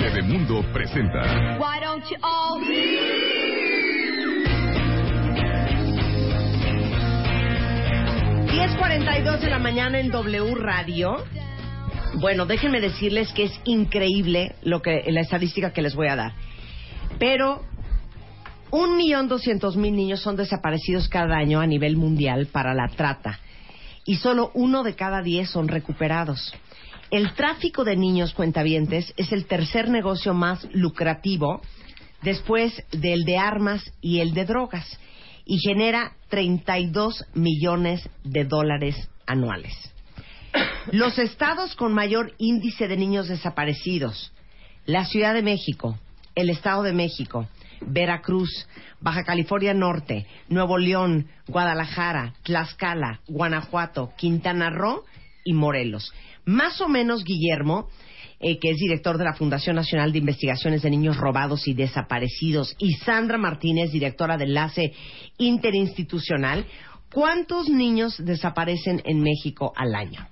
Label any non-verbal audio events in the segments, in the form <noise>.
Bebemundo presenta. Why don't you all 10.42 de la mañana en W Radio. Bueno, déjenme decirles que es increíble lo que la estadística que les voy a dar. Pero un millón doscientos mil niños son desaparecidos cada año a nivel mundial para la trata y solo uno de cada diez son recuperados. El tráfico de niños cuentavientes es el tercer negocio más lucrativo después del de armas y el de drogas y genera 32 millones de dólares anuales. Los estados con mayor índice de niños desaparecidos, la Ciudad de México, el Estado de México, Veracruz, Baja California Norte, Nuevo León, Guadalajara, Tlaxcala, Guanajuato, Quintana Roo y Morelos. Más o menos, Guillermo, eh, que es director de la Fundación Nacional de Investigaciones de Niños Robados y Desaparecidos, y Sandra Martínez, directora de Enlace Interinstitucional, ¿cuántos niños desaparecen en México al año?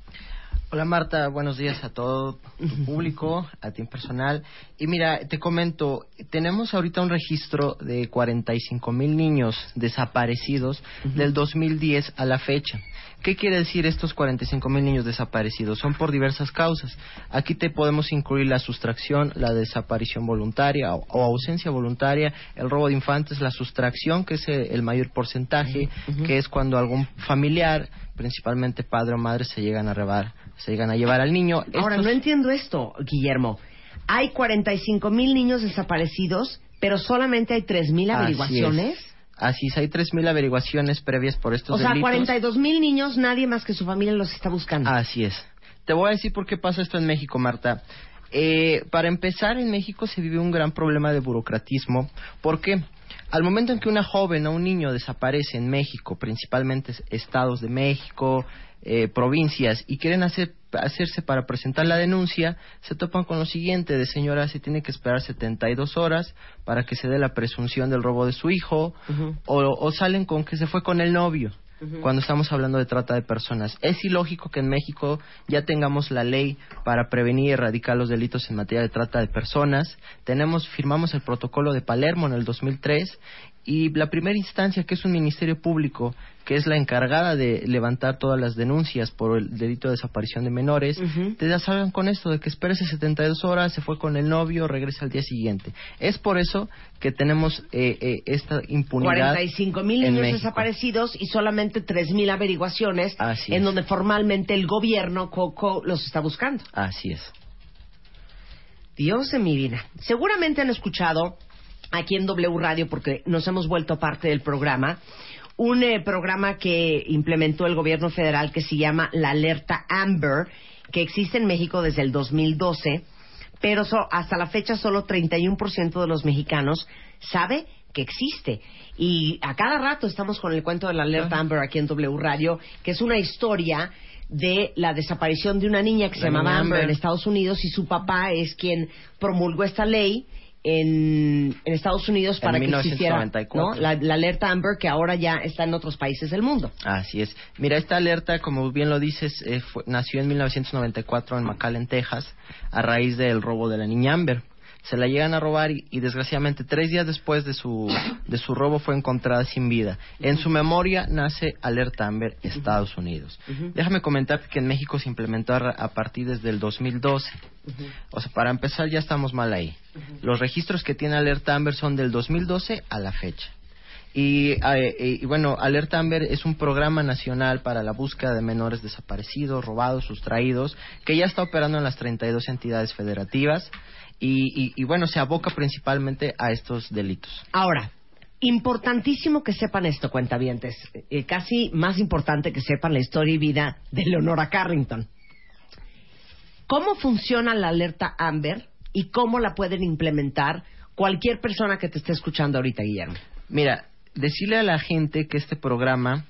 Hola Marta, buenos días a todo tu <laughs> público, a ti en personal. Y mira, te comento, tenemos ahorita un registro de 45 mil niños desaparecidos del 2010 a la fecha. ¿Qué quiere decir estos 45 mil niños desaparecidos? Son por diversas causas. Aquí te podemos incluir la sustracción, la desaparición voluntaria o, o ausencia voluntaria, el robo de infantes, la sustracción, que es eh, el mayor porcentaje, que es cuando algún familiar, principalmente padre o madre, se llegan a robar, se llegan a llevar al niño. Ahora, Estos- no entiendo esto, Guillermo. Hay 45 mil niños desaparecidos, pero solamente hay 3 mil Así es. averiguaciones. Así es, hay 3.000 averiguaciones previas por estos O sea, delitos. 42 mil niños, nadie más que su familia los está buscando. Así es. Te voy a decir por qué pasa esto en México, Marta. Eh, para empezar, en México se vive un gran problema de burocratismo. ¿Por qué? Al momento en que una joven o un niño desaparece en México, principalmente estados de México, eh, provincias, y quieren hacer, hacerse para presentar la denuncia, se topan con lo siguiente, de señora, se tiene que esperar 72 horas para que se dé la presunción del robo de su hijo, o, o salen con que se fue con el novio Cuando estamos hablando de trata de personas. Es ilógico que en México ya tengamos la ley para prevenir y erradicar los delitos en materia de trata de personas. Tenemos, firmamos el protocolo de Palermo en el 2003 y la primera instancia, que es un ministerio público, que es la encargada de levantar todas las denuncias por el delito de desaparición de menores, Ujú. te ya salgan con esto de que espérese 72 horas, se fue con el novio, regresa al día siguiente. Es por eso que tenemos eh, eh, esta impunidad. 45 mil niños México. desaparecidos y solamente 3 mil averiguaciones Así en es. donde formalmente el gobierno Coco los está buscando. Así es. Dios de mi vida. Seguramente han escuchado aquí en W Radio, porque nos hemos vuelto parte del programa, un eh, programa que implementó el gobierno federal que se llama la Alerta Amber, que existe en México desde el 2012, pero so- hasta la fecha solo 31% de los mexicanos sabe que existe. Y a cada rato estamos con el cuento de la Alerta Amber aquí en W Radio, que es una historia de la desaparición de una niña que se La llamaba niña Amber en Amber. Estados Unidos y su papá es quien promulgó esta ley en, en Estados Unidos En para que existiera 1994. ¿no? la, la alerta Amber que ahora ya está en otros países del mundo. Así es. Mira, esta alerta, como bien lo dices, eh, fue- nació en 1994 en McAllen, Texas, a raíz del robo de la niña Amber. Se la llegan a robar y, y, desgraciadamente tres días después de su, de su robo fue encontrada sin vida. En su memoria nace Alerta Amber Estados Unidos. Déjame comentarte que en México se implementó a, partir desde el 2012. O sea, para empezar ya estamos mal ahí. Los registros que tiene Alerta Amber son del 2012 a la fecha. Y, eh, y, bueno, Alerta Amber es un programa nacional para la búsqueda de menores desaparecidos, robados, sustraídos, que ya está operando en las 32 entidades federativas y, y, y bueno, se aboca principalmente a estos delitos. Ahora, Importantísimo que sepan esto, cuentavientes. Eh, casi más importante que sepan la historia y vida de Leonora Carrington. ¿Cómo funciona la alerta Amber y cómo la pueden implementar cualquier persona que te esté escuchando ahorita, Guillermo? Mira, decirle a la gente que este programa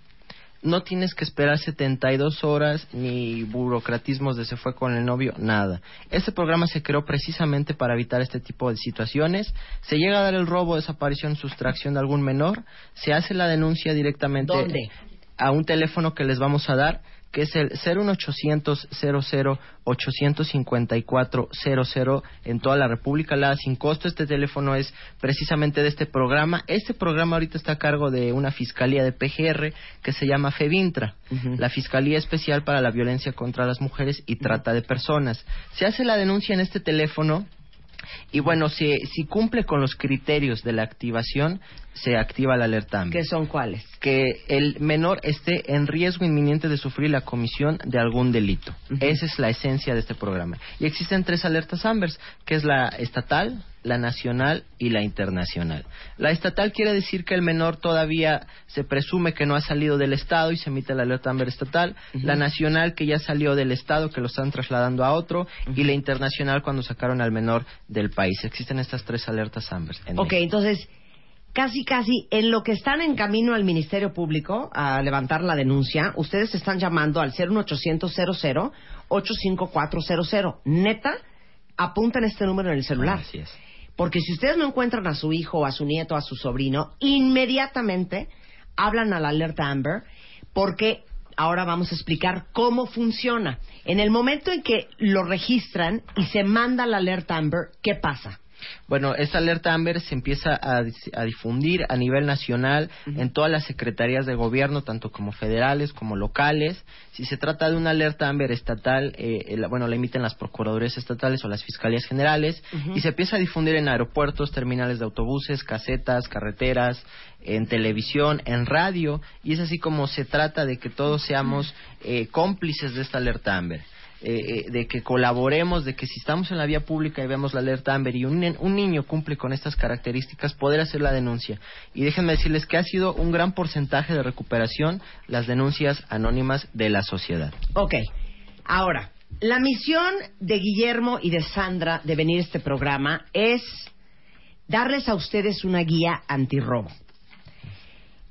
no tienes que esperar 72 horas ni burocratismos de se fue con el novio, nada. Este programa se creó precisamente para evitar este tipo de situaciones. Se llega a dar el robo, desaparición, sustracción de algún menor, se hace la denuncia directamente ¿Dónde? a un teléfono que les vamos a dar que es el 01800 00 854 00 en toda la República, la sin costo. Este teléfono es precisamente de este programa. Este programa ahorita está a cargo de una fiscalía de PGR que se llama FEVINTRA, la Fiscalía Especial para la Violencia contra las Mujeres y Trata de Personas. Se hace la denuncia en este teléfono y bueno, si, si cumple con los criterios de la activación, se activa la alerta AMBER ¿Qué son cuáles? que el menor esté en riesgo inminente de sufrir la comisión de algún delito. Esa es la esencia de este programa. Y existen tres alertas AMBERS, que es la estatal, la nacional y la internacional. La estatal quiere decir que el menor todavía se presume que no ha salido del Estado y se emite la alerta AMBER estatal. La nacional que ya salió del Estado, que lo están trasladando a otro. Y la internacional cuando sacaron al menor del país. Existen estas tres alertas AMBER. en Ok, México. entonces, casi, casi, en lo que están en camino al Ministerio Público a levantar la denuncia, ustedes están llamando al 01800 00 85400. Neta, apuntan este número en el celular. Así es. Porque si ustedes no encuentran a su hijo, a su nieto, a su sobrino, inmediatamente hablan a la alerta Amber, porque ahora vamos a explicar cómo funciona. En el momento en que lo registran y se manda la alerta Amber, ¿qué pasa? Bueno, esta alerta AMBER se empieza a, difundir a nivel nacional en todas las secretarías de gobierno, tanto como federales como locales. Si se trata de una alerta AMBER estatal, eh, la- bueno, la emiten las procuradurías estatales o las fiscalías generales y se empieza a difundir en aeropuertos, terminales de autobuses, casetas, carreteras, en televisión, en radio y es así como se trata de que todos seamos eh, cómplices de esta alerta AMBER eh, eh, de que colaboremos, de que si estamos en la vía pública y vemos la alerta Amber y un, un niño cumple con estas características, poder hacer la denuncia. Y déjenme decirles que ha sido un gran porcentaje de recuperación las denuncias anónimas de la sociedad. Ok, ahora, la misión de Guillermo y de Sandra de venir a este programa es darles a ustedes una guía antirrobo.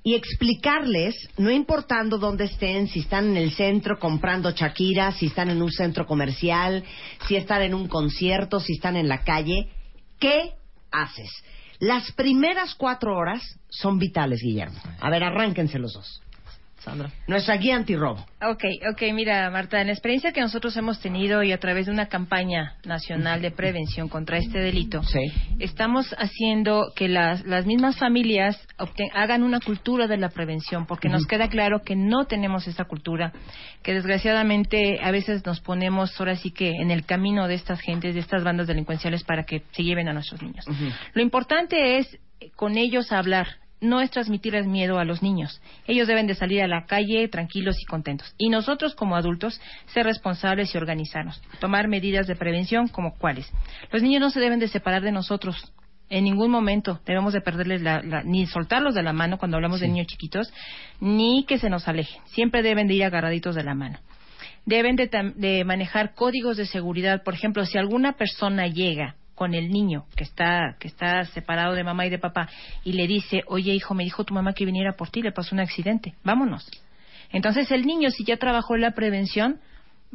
Y explicarles, no importando dónde estén, si están en el centro comprando Shakira, si están en un centro comercial, si están en un concierto, si están en la calle, ¿qué haces? Las primeras cuatro horas son vitales, Guillermo. A ver, arránquense los dos. Sandra. Nuestra guía antirrobo. Ok, ok, mira, Marta, en la experiencia que nosotros hemos tenido y a través de una campaña nacional de prevención contra este delito, Sí. estamos haciendo que las, las mismas familias obten- hagan una cultura de la prevención, porque nos queda claro que no tenemos esa cultura, que desgraciadamente a veces nos ponemos ahora sí que en el camino de estas gentes, de estas bandas delincuenciales para que se lleven a nuestros niños. Lo importante es eh, con ellos hablar, no es transmitirles miedo a los niños. Ellos deben de salir a la calle tranquilos y contentos. Y nosotros como adultos ser responsables y organizarnos, tomar medidas de prevención como cuáles. Los niños no se deben de separar de nosotros. En ningún momento debemos de perderles la, la- ni soltarlos de la mano cuando hablamos de niños chiquitos, ni que se nos alejen. Siempre deben de ir agarraditos de la mano deben de, de manejar códigos de seguridad. Por ejemplo, si alguna persona llega con el niño que está que está separado de mamá y de papá y le dice, oye hijo, me dijo tu mamá que viniera por ti, le pasó un accidente, vámonos. Entonces el niño, si ya trabajó en la prevención,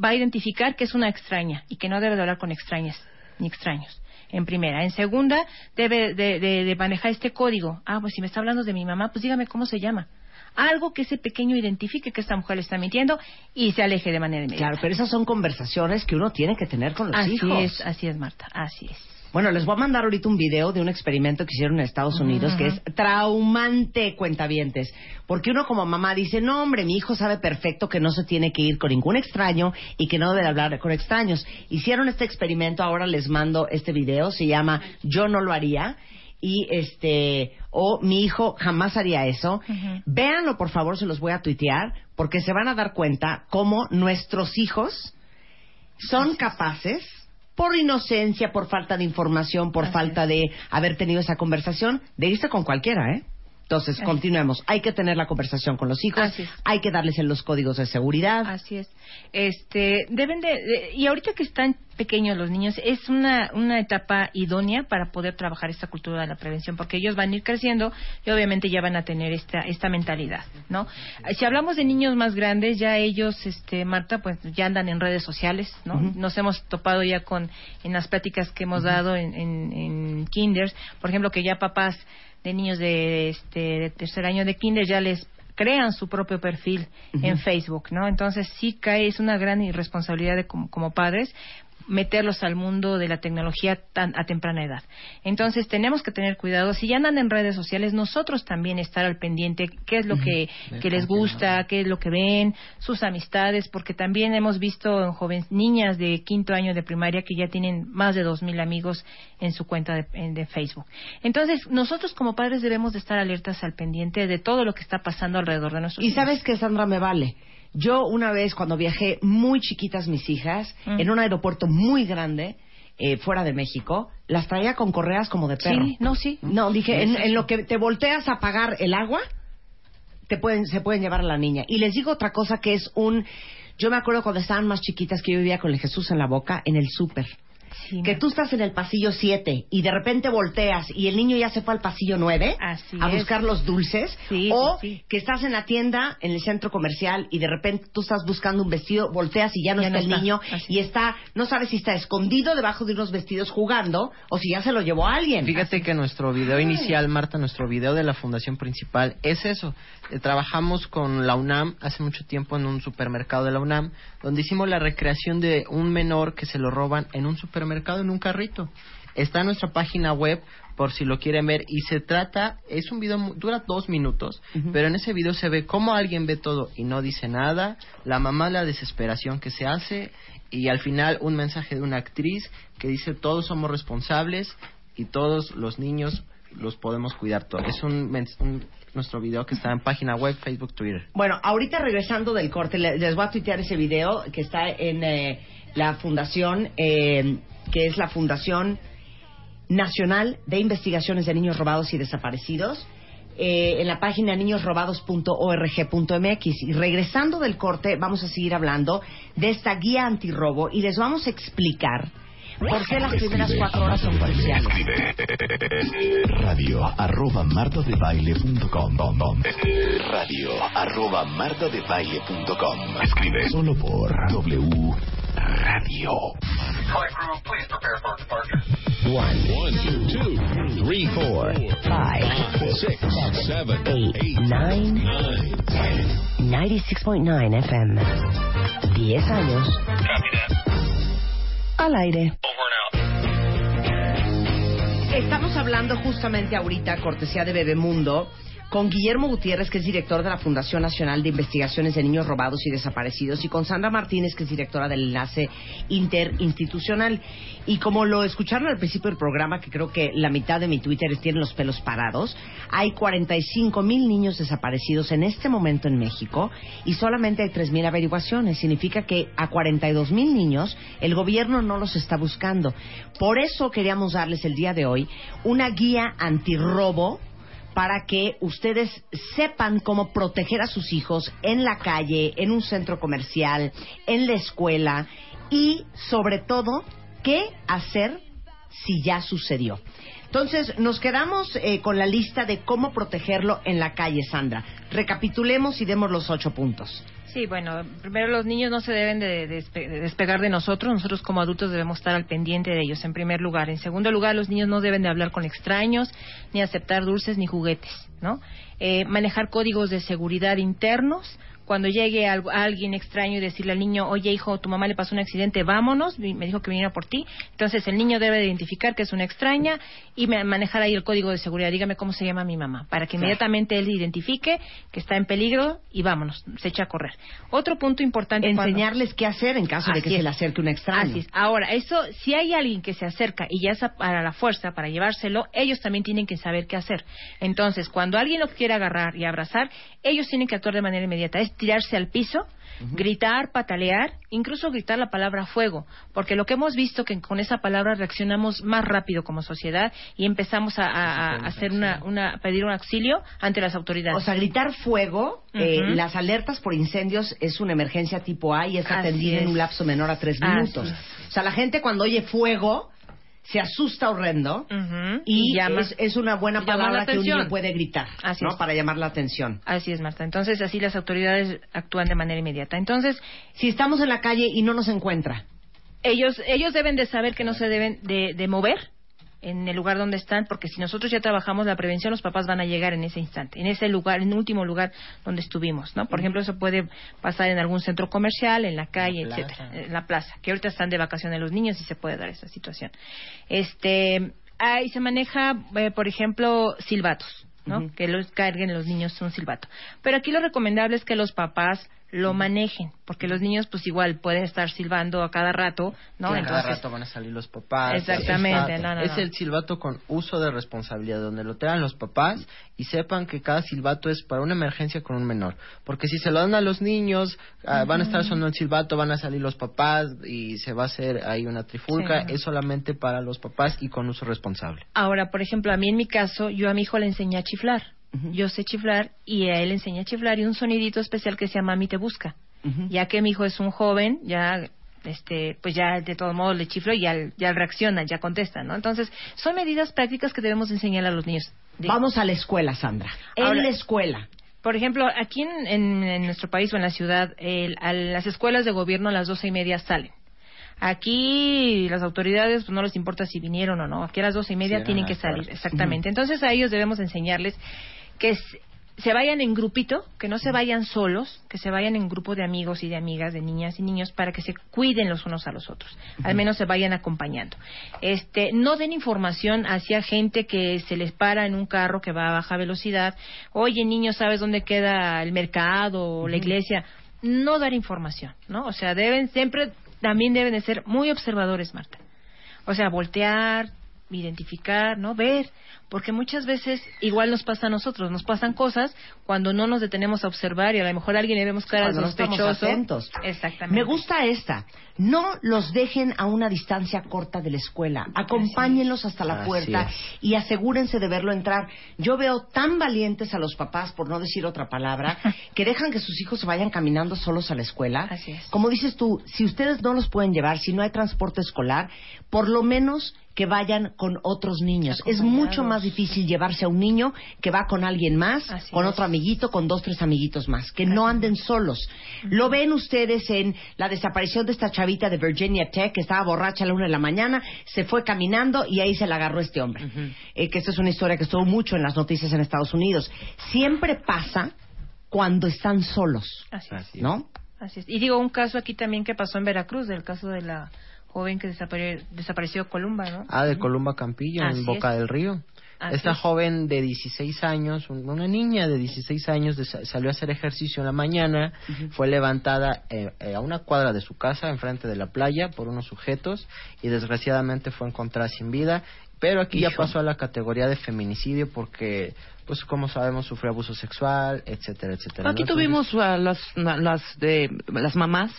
va a identificar que es una extraña y que no debe de hablar con extrañas ni extraños. En primera. En segunda, debe de, de- de manejar este código. Ah, pues si me está hablando de mi mamá, pues dígame cómo se llama. Algo que ese pequeño identifique que esta mujer le está mintiendo y se aleje de manera inmediata. Claro, pero esas son conversaciones que uno tiene que tener con los así hijos. es, así es, Marta, así es. Bueno, les voy a mandar ahorita un video de un experimento que hicieron en Estados Unidos que es traumante, cuentavientes. Porque uno como mamá dice, no hombre, mi hijo sabe perfecto que no se tiene que ir con ningún extraño y que no debe hablar con extraños. Hicieron este experimento, ahora les mando este video, se llama Yo no lo haría. Y este, o mi hijo jamás haría eso. Ujú. Véanlo, por favor, se los voy a tuitear, porque se van a dar cuenta cómo nuestros hijos son capaces, por inocencia, por falta de información, por Así falta de haber tenido esa conversación, de irse con cualquiera, ¿eh? Entonces, continuemos. Hay que tener la conversación con los hijos. Hay que darles los códigos de seguridad. Así es. Este, deben de, de- y ahorita que están pequeños los niños, es una, una etapa idónea para poder trabajar esta cultura de la prevención, porque ellos van a ir creciendo y obviamente ya van a tener esta, esta mentalidad, ¿no? Si hablamos de niños más grandes, ya ellos, este, Marta, pues ya andan en redes sociales, ¿no? Nos hemos topado ya con, en las pláticas que hemos dado en, en, en kinders, por ejemplo, que ya papás de niños de, este, de tercer año de kinder ya les crean su propio perfil en Facebook, ¿no? Entonces sí cae, es una gran irresponsabilidad de como, como padres meterlos al mundo de la tecnología tan a temprana edad. Entonces tenemos que tener cuidado. Si ya andan en redes sociales, nosotros también estar al pendiente qué es lo que, que les gusta, qué es lo que ven, sus amistades, porque también hemos visto en jóvenes, niñas de quinto año de primaria que ya tienen más de dos mil amigos en su cuenta de, en- de Facebook. Entonces nosotros como padres debemos de estar alertas al pendiente de todo lo que está pasando alrededor de nuestros Y sabes que Sandra me vale. Yo una vez cuando viajé muy chiquitas mis hijas Mm. en un aeropuerto muy grande eh, fuera de México, las traía con correas como de perro. Sí, no, sí. No, dije, en, en lo que te volteas a pagar el agua, te pueden, se pueden llevar a la niña. Y les digo otra cosa que es un... Yo me acuerdo cuando estaban más chiquitas que yo vivía con el Jesús en la boca en el súper. Sí, Que tú estás en el pasillo 7 y de repente volteas y el niño ya se fue al pasillo 9 Así a es. buscar los dulces. Sí, o sí, que estás en la tienda, en el centro comercial y de repente tú estás buscando un vestido, volteas y ya no Ya está no el está. niño Así y está, no sabes si está escondido debajo de unos vestidos jugando o si ya se lo llevó alguien. Fíjate que nuestro video inicial, Marta, nuestro video de la fundación principal es eso. Eh, trabajamos con la UNAM hace mucho tiempo en un supermercado de la UNAM, donde hicimos la recreación de un menor que se lo roban en un supermercado en un carrito. Está en nuestra página web por si lo quieren ver y se trata, es un video, dura dos minutos, pero en ese video se ve cómo alguien ve todo y no dice nada, la mamá la desesperación que se hace y al final un mensaje de una actriz que dice todos somos responsables y todos los niños los podemos cuidar todos. Es un, un- nuestro video que está en página web, Facebook, Twitter. Bueno, ahorita regresando del corte, le- les voy a tuitear ese video que está en eh, la fundación, eh, que es la Fundación Nacional de Investigaciones de Niños Robados y Desaparecidos, eh, en la página niñosrobados.org.mx. Y regresando del corte, vamos a seguir hablando de esta guía antirrobo y les vamos a explicar por qué las primeras cuatro horas son cruciales. Radio arroba martadebaile.com Radio arroba martadebaile.com Escribe solo por W Radio Flight crew, please prepare for departure. One, two, two, three, four, Five, six, seven, eight, nine, nine, ten. 96.9 FM. 10 años Copy that. Al aire. Estamos hablando justamente ahorita, cortesía de Bebemundo, con Guillermo Gutiérrez, que es director de la Fundación Nacional de Investigaciones de Niños Robados y Desaparecidos, y con Sandra Martínez, que es directora del Enlace Interinstitucional. Y como lo escucharon al principio del programa, que creo que la mitad de mi Twitter tienen los pelos parados, hay 45 mil niños desaparecidos en este momento en México y solamente hay 3 mil averiguaciones. Significa que a 42 mil niños el gobierno no los está buscando. Por eso queríamos darles el día de hoy una guía antirrobo para que ustedes sepan cómo proteger a sus hijos en la calle, en un centro comercial, en la escuela y sobre todo qué hacer si ya sucedió. Entonces, nos quedamos eh, con la lista de cómo protegerlo en la calle, Sandra. Recapitulemos y demos los ocho puntos. Sí, bueno, primero los niños no se deben de, despe- de despegar de nosotros. Nosotros como adultos debemos estar al pendiente de ellos, en primer lugar. En segundo lugar, los niños no deben de hablar con extraños, ni aceptar dulces ni juguetes, ¿no? Eh, manejar códigos de seguridad internos. Cuando llegue algo- alguien extraño y decirle al niño, oye hijo, tu mamá le pasó un accidente, vámonos, me dijo que viniera por ti. Entonces el niño debe de identificar que es una extraña y ma- manejar ahí el código de seguridad. Dígame cómo se llama mi mamá, para que inmediatamente él identifique que está en peligro y vámonos, se echa a correr. Otro punto importante. cuando- Enseñarles qué hacer en caso de que se le acerque un extraño. Así es. Ahora, eso, si hay alguien que se acerca y ya es a- para la fuerza, para llevárselo, ellos también tienen que saber qué hacer. Entonces, cuando alguien lo quiere agarrar y abrazar, ellos tienen que actuar de manera inmediata. Es- tirarse al piso, gritar, patalear, incluso gritar la palabra fuego, porque lo que hemos visto que con esa palabra reaccionamos más rápido como sociedad y empezamos a, a- a hacer una, una pedir un auxilio ante las autoridades. O sea, gritar fuego, eh, las alertas por incendios es una emergencia tipo A y es atendida en un lapso menor a tres minutos. O sea, la gente cuando oye fuego se asusta horrendo y, llama- es, es una buena palabra que un niño puede gritar, Así ¿no? es. Para llamar la atención. Así es, Marta. Entonces, así las autoridades actúan de manera inmediata. Entonces, Si estamos en la calle y no nos encuentra, ellos ellos deben de saber que no se deben de, de mover en el lugar donde están, porque si nosotros ya trabajamos la prevención, los papás van a llegar en ese instante, en ese lugar, en el último lugar donde estuvimos, ¿no? Por ejemplo, eso puede pasar en algún centro comercial, en la calle, la etcétera, en la plaza, que ahorita están de vacaciones los niños y se puede dar esa situación. Este, ahí se maneja, eh, por ejemplo, silbatos, ¿no? Que los carguen los niños un silbato. Pero aquí lo recomendable es que los papás lo manejen, porque los niños pues igual pueden estar silbando a cada rato, ¿no? Claro, cada rato van a salir los papás. Exactamente, Es- no, no, Es no. el silbato con uso de responsabilidad, donde lo tengan los papás y sepan que cada silbato es para una emergencia con un menor. Porque si se lo dan a los niños, ah, van a estar sonando el silbato, van a salir los papás y se va a hacer ahí una trifulca. Sí. Es solamente para los papás y con uso responsable. Ahora, por ejemplo, a mí en mi caso, yo a mi hijo le enseñé a chiflar. Yo sé chiflar y a él le enseñé a chiflar y un sonidito especial que se llama Mami te busca. Ya que mi hijo es un joven, ya este pues ya de todos modos le chiflo y ya, ya reacciona, ya contesta, ¿no? Entonces, son medidas prácticas que debemos enseñar a los niños. Vamos a la escuela, Sandra. En Ahora- la escuela. Por ejemplo, aquí en, en- en nuestro país o en la ciudad, el- a las escuelas de gobierno a las doce y media salen. Aquí las autoridades pues, no les importa si vinieron o no. Aquí a las doce y media Sí, tienen que salir, exactamente. Entonces a ellos debemos enseñarles que se vayan en grupito, que no se vayan solos, que se vayan en grupo de amigos y de amigas, de niñas y niños, para que se cuiden los unos a los otros. Al menos se vayan acompañando. Este, no den información hacia gente que se les para en un carro que va a baja velocidad. Oye, niño, ¿sabes dónde queda el mercado o la iglesia? No dar información, ¿no? O sea, deben siempre, también deben de ser muy observadores, Marta. O sea, voltear, identificar, ¿no? Ver. Porque muchas veces igual nos pasa a nosotros, nos pasan cosas cuando no nos detenemos a observar y a lo mejor a alguien le vemos cara de Cuando no estamos sospechoso. atentos. Exactamente. Me gusta esta. No los dejen a una distancia corta de la escuela. Acompáñenlos hasta la Así puerta es. y asegúrense de verlo entrar. Yo veo tan valientes a los papás, por no decir otra palabra, <laughs> que dejan que sus hijos se vayan caminando solos a la escuela. Así es. Como dices tú, si ustedes no los pueden llevar, si no hay transporte escolar, por lo menos que vayan con otros niños. Es mucho más difícil llevarse a un niño que va con alguien más, Así con es. otro amiguito, con dos, tres amiguitos más. Que no anden solos. Lo ven ustedes en la desaparición de esta chavita de Virginia Tech que estaba borracha a la una de la mañana, se fue caminando y ahí se la agarró este hombre. Eh, que esta es una historia que estuvo mucho en las noticias en Estados Unidos. Siempre pasa cuando están solos, Así es. ¿no? Así es. Y digo, un caso aquí también que pasó en Veracruz, del caso de la joven que desapare- desapareció Columba, ¿no? Ah, de Columba Campillo, Así en Boca es. del Río. Así Esta es. joven de 16 años, un- una niña de 16 años, salió a hacer ejercicio en la mañana, fue levantada eh, eh, a una cuadra de su casa, enfrente de la playa, por unos sujetos, y desgraciadamente fue encontrada sin vida. Pero aquí ya pasó a la categoría de feminicidio porque, pues como sabemos, sufrió abuso sexual, etcétera, etcétera. Aquí ¿no? tuvimos a las, las, de, las mamás,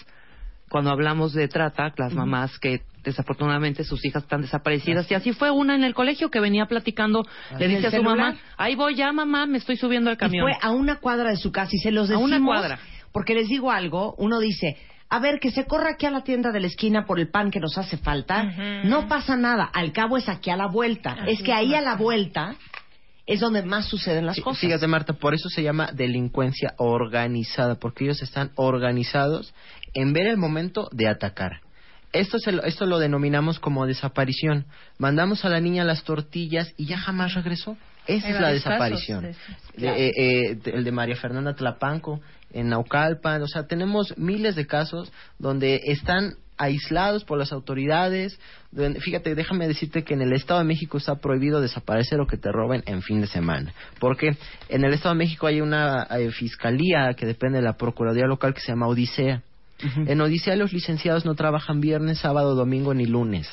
cuando hablamos de trata, las mamás que desafortunadamente sus hijas están desaparecidas. Y así fue una en el colegio que venía platicando, le ¿En dice a su celular? mamá, ahí voy ya mamá, me estoy subiendo al Y camión. fue a una cuadra de su casa y se los A decimos una cuadra. porque les digo algo, uno dice, a ver, que se corra aquí a la tienda de la esquina por el pan que nos hace falta, no pasa nada, al cabo es aquí a la vuelta. Así es que ahí a la vuelta es donde más suceden las Fí- cosas. Fíjate, Marta, por eso se llama delincuencia organizada, porque ellos están organizados en ver el momento de atacar. Esto, se lo, esto lo denominamos como desaparición. Mandamos a la niña las tortillas y ya jamás regresó. Esa Hay es la desaparición. casos de esos, De- eh, eh, el de María Fernanda Tlapanco, en Naucalpan. O sea, tenemos miles de casos donde están aislados por las autoridades. fíjate, déjame decirte que en el Estado de México está prohibido desaparecer o que te roben en fin de semana. Porque en el Estado de México hay una eh, fiscalía que depende de la Procuraduría Local que se llama Odisea. En Odisea los licenciados no trabajan viernes, sábado, domingo ni lunes.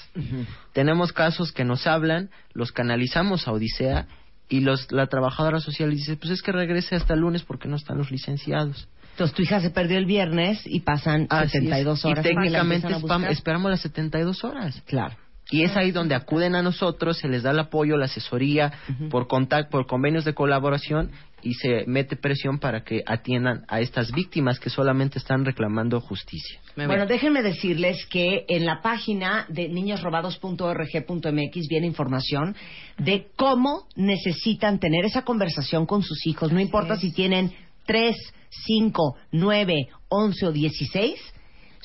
Tenemos casos que nos hablan, los canalizamos a Odisea y los, la trabajadora social dice, pues es que regrese hasta el lunes porque no están los licenciados. Entonces tu hija se perdió el viernes y pasan Así es. 72 horas. Y la técnicamente empiecen a spam- buscar. esperamos las 72 horas. Claro. Y es ahí donde acuden a nosotros, se les da el apoyo, la asesoría por contacto, por convenios de colaboración y se mete presión para que atiendan a estas víctimas que solamente están reclamando justicia. Bueno, déjenme decirles que en la página de niñosrobados.org.mx viene información de cómo necesitan tener esa conversación con sus hijos. No importa si tienen 3, 5, 9, 11 o 16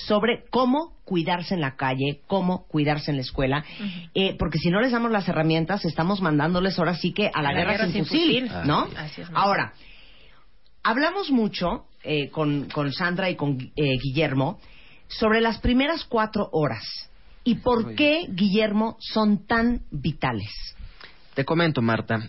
sobre cómo cuidarse en la calle, cómo cuidarse en la escuela, eh, porque si no les damos las herramientas, estamos mandándoles ahora sí que a la, guerra, sin, fusil, fusil. ¿no? Así es. Ahora, hablamos mucho eh, con, con Sandra y con eh, Guillermo sobre las primeras cuatro horas y por qué, Guillermo, son tan vitales. Te comento, Marta.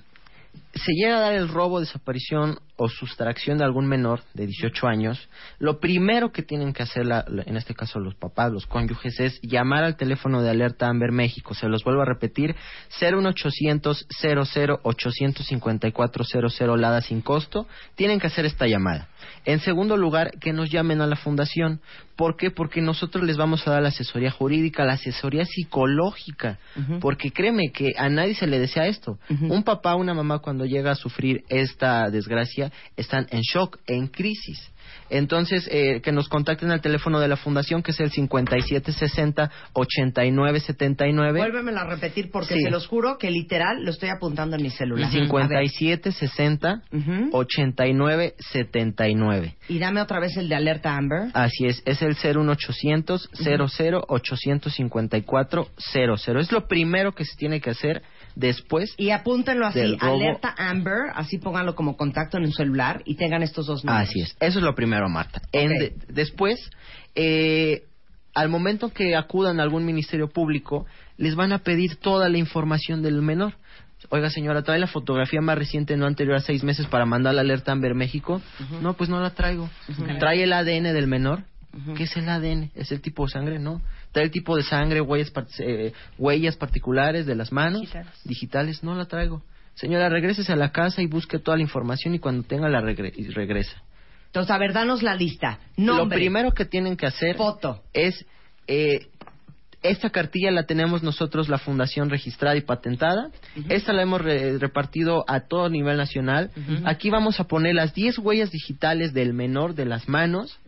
Se llega a dar el robo, desaparición o sustracción de algún menor de 18 años, lo primero que tienen que hacer, la- en este caso los papás, los cónyuges, es llamar al teléfono de Alerta Amber México. Se los vuelvo a repetir, 01800 00 854 00 Lada sin costo. Tienen que hacer esta llamada. En segundo lugar, que nos llamen a la fundación. ¿Por qué? Porque nosotros les vamos a dar la asesoría jurídica, la asesoría psicológica. Porque créeme que a nadie se le desea esto. Un papá, una mamá, cuando llega a sufrir esta desgracia, están en shock, en crisis. Entonces, eh, que nos contacten al teléfono de la fundación, que es el 5760-8979. Vuélvemelo a repetir porque Sí. se los juro que literal lo estoy apuntando en mi celular. 5760 Ujú. 8979. Y dame otra vez el de alerta Amber. Así es, es el 01800 00 854 00. Es lo primero que se tiene que hacer después. Y apúntenlo así, alerta Amber, así pónganlo como contacto en un celular y tengan estos dos números. Así es, eso es lo primero, Marta. En Ok. de- después, eh, al momento que acudan a algún ministerio público, les van a pedir toda la información del menor. Oiga, señora, ¿trae la fotografía más reciente, no anterior a seis meses, para mandar la alerta Amber México? No, pues no la traigo. ¿Trae el ADN del menor? ¿Qué es el ADN? ¿Es el tipo de sangre? No. ¿Trae el tipo de sangre, huellas, eh, huellas particulares de las manos? Digitales. Digitales, no la traigo. Señora, regrésese a la casa y busque toda la información y cuando tenga la regre- y regresa. Entonces, a ver, danos la lista. Nombre, Lo primero que tienen que hacer foto. es eh, esta cartilla la tenemos nosotros la fundación registrada y patentada. Esta la hemos re- repartido a todo nivel nacional. Aquí vamos a poner las 10 huellas digitales del menor de las manos.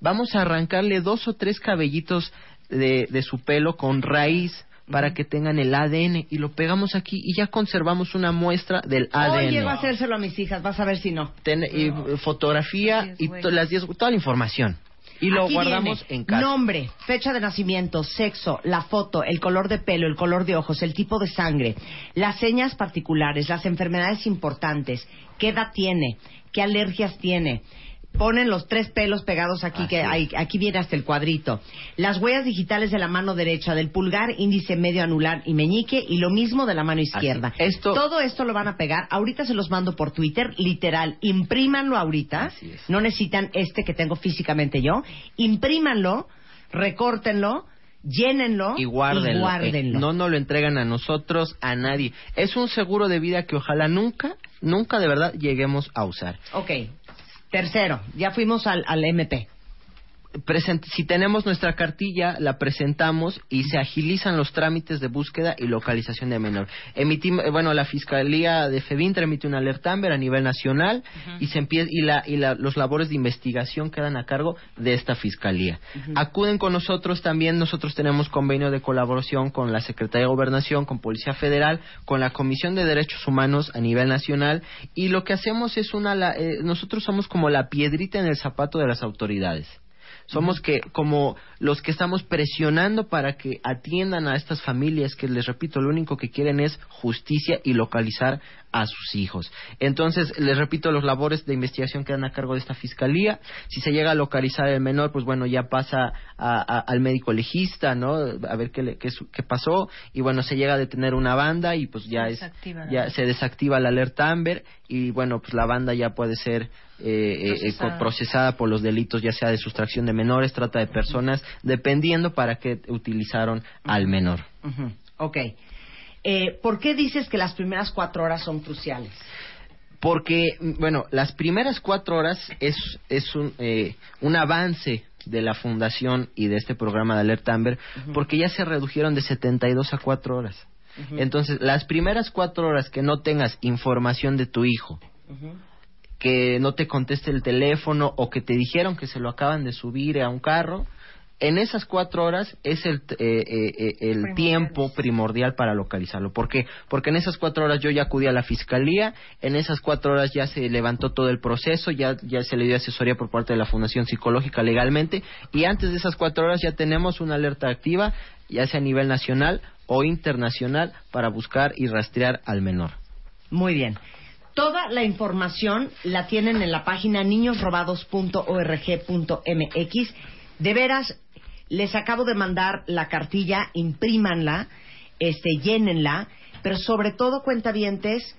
Vamos a arrancarle dos o tres cabellitos de, de su pelo con raíz para que tengan el ADN y lo pegamos aquí y ya conservamos una muestra del ADN. Hoy llego a hacérselo a mis hijas, vas a ver si no. Ten- y, fotografía Diez y to- las 10 toda la información. Y lo Aquí guardamos viene en casa. Nombre, fecha de nacimiento, sexo, la foto, el color de pelo, el color de ojos, el tipo de sangre, las señas particulares, las enfermedades importantes, qué edad tiene, qué alergias tiene. Ponen los tres pelos pegados aquí, que hay- aquí viene hasta el cuadrito. Las huellas digitales de la mano derecha, del pulgar, índice medio anular y meñique, y lo mismo de la mano izquierda. Esto- Todo esto lo van a pegar. Ahorita se los mando por Twitter, literal. Imprímanlo ahorita. No necesitan este que tengo físicamente yo. Imprímanlo, recórtenlo, llénenlo y guárdenlo. y guárdenlo. Eh, no nos lo entregan a nosotros, a nadie. Es un seguro de vida que ojalá nunca, nunca de verdad lleguemos a usar. Ok. Tercero, ya fuimos al, MP. Present- si tenemos nuestra cartilla, la presentamos y se agilizan los trámites de búsqueda y localización de menor. Emitimos, eh, bueno, la Fiscalía de FEBINTRA emite una alerta Amber a nivel nacional y se empieza y, la, y la- los labores de investigación quedan a cargo de esta Fiscalía. Acuden con nosotros también, nosotros tenemos convenio de colaboración con la Secretaría de Gobernación, con Policía Federal, con la Comisión de Derechos Humanos a nivel nacional y lo que hacemos es una, la- eh, nosotros somos como la piedrita en el zapato de las autoridades. Somos que como los que estamos presionando para que atiendan a estas familias que les repito, lo único que quieren es justicia y localizar a sus hijos. Entonces, les repito, los labores de investigación quedan a cargo de esta fiscalía. Si se llega a localizar el menor, pues bueno, ya pasa a- a- al médico legista, ¿no? A ver qué, le- qué, qué pasó y bueno, se llega a detener una banda y pues ya Se es desactiva la ya alerta. se desactiva la alerta Amber y bueno, pues la banda ya puede ser eh, eh, eh, procesada por los delitos ya sea de sustracción de menores, trata de personas, dependiendo para qué utilizaron al menor. Ujú. Ok. Eh, ¿Por qué dices que las primeras cuatro horas son cruciales? Porque, bueno, las primeras cuatro horas es, es un, eh, un avance de la fundación y de este programa de Alerta Amber, porque ya se redujeron de 72 a cuatro horas. Entonces, las primeras cuatro horas que no tengas información de tu hijo, que no te conteste el teléfono o que te dijeron que se lo acaban de subir a un carro, en esas cuatro horas es el, eh, eh, eh, el Primordial. tiempo primordial para localizarlo. ¿Por qué? Porque en esas cuatro horas yo ya acudí a la fiscalía, en esas cuatro horas ya se levantó todo el proceso, ya, ya se le dio asesoría por parte de la Fundación Psicológica legalmente, y antes de esas cuatro horas ya tenemos una alerta activa, ya sea a nivel nacional o internacional, para buscar y rastrear al menor. Muy bien. Toda la información la tienen en la página niñosrobados.org.mx. De veras, les acabo de mandar la cartilla, imprímanla, este, llénenla, pero sobre todo, cuentavientes,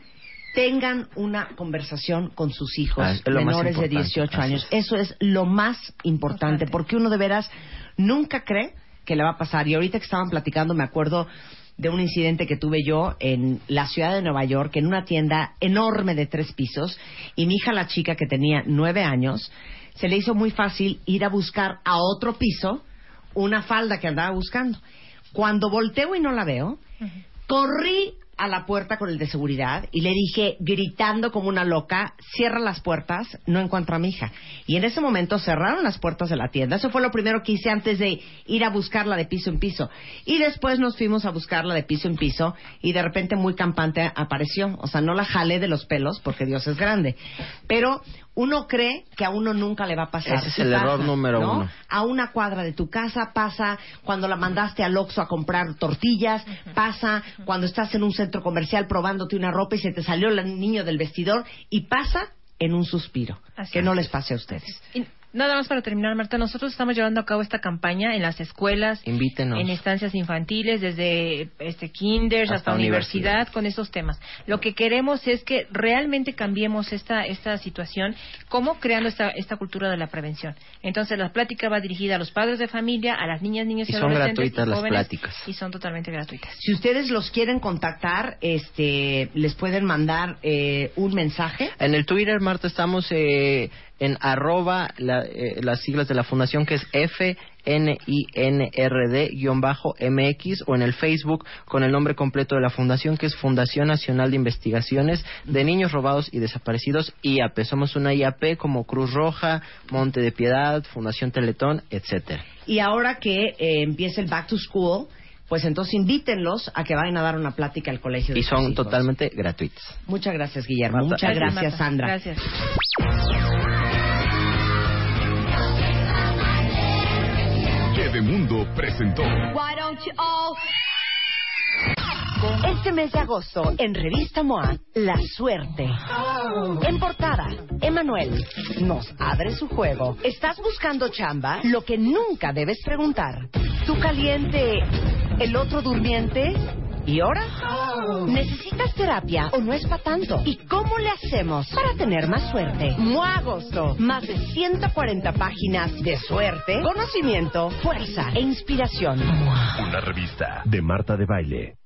tengan una conversación con sus hijos Ah, menores de importante, 18 así años. es. Eso es lo más importante, Importante. porque uno de veras nunca cree que le va a pasar. Y ahorita que estaban platicando, me acuerdo de un incidente que tuve yo en la ciudad de Nueva York, en una tienda enorme de tres pisos, y mi hija, la chica que tenía nueve años, se le hizo muy fácil ir a buscar a otro piso una falda que andaba buscando. Cuando volteo y no la veo, corrí a la puerta con el de seguridad y le dije, gritando como una loca, cierra las puertas, no encuentro a mi hija. Y en ese momento cerraron las puertas de la tienda. Eso fue lo primero que hice antes de ir a buscarla de piso en piso. Y después nos fuimos a buscarla de piso en piso y de repente muy campante apareció. O sea, no la jalé de los pelos porque Dios es grande. Pero uno cree que a uno nunca le va a pasar. Ese es el error número ¿no? uno. a una cuadra de tu casa, pasa cuando la mandaste al Oxxo a comprar tortillas, pasa cuando estás en un centro comercial probándote una ropa y se te salió el niño del vestidor y pasa en un suspiro. Así que es. no les pase a ustedes. Y nada más para terminar, Marta, nosotros estamos llevando a cabo esta campaña en las escuelas, Invítenos. en estancias infantiles, desde este kinders Hasta hasta, universidad. universidad, con esos temas. Lo que queremos es que realmente cambiemos esta esta situación, como creando esta esta cultura de la prevención. Entonces, la plática va dirigida a los padres de familia, a las niñas, niños y, Y son adolescentes gratuitas y las jóvenes, pláticas. y son totalmente gratuitas. Si ustedes los quieren contactar, este, les pueden mandar eh, un mensaje. En el Twitter, Marta, estamos eh, en arroba la- eh, las siglas de la fundación que es FNINRD-MX o en el Facebook con el nombre completo de la fundación que es Fundación Nacional de Investigaciones de Niños Robados y Desaparecidos IAP. Somos una IAP como Cruz Roja, Monte de Piedad, Fundación Teletón, etcétera. Y ahora que eh, empiece el Back to School, pues entonces invítenlos a que vayan a dar una plática al colegio. de Y sus son hijos. totalmente gratuitas. Muchas gracias, Guillermo. Marta, Muchas gracias, gracias, Marta. Sandra. Gracias. Mundo presentó Este mes de agosto, en Revista MOA, La Suerte. En portada, Emanuel nos abre su juego. ¿Estás buscando chamba? Lo que nunca debes preguntar. ¿Tú caliente, el otro durmiente? ¿Y ahora? ¿Necesitas terapia o no es para tanto? ¿Y cómo le hacemos para tener más suerte? MOA Agosto. Más de 140 páginas de suerte, conocimiento, fuerza e inspiración. una revista de Marta de Baile.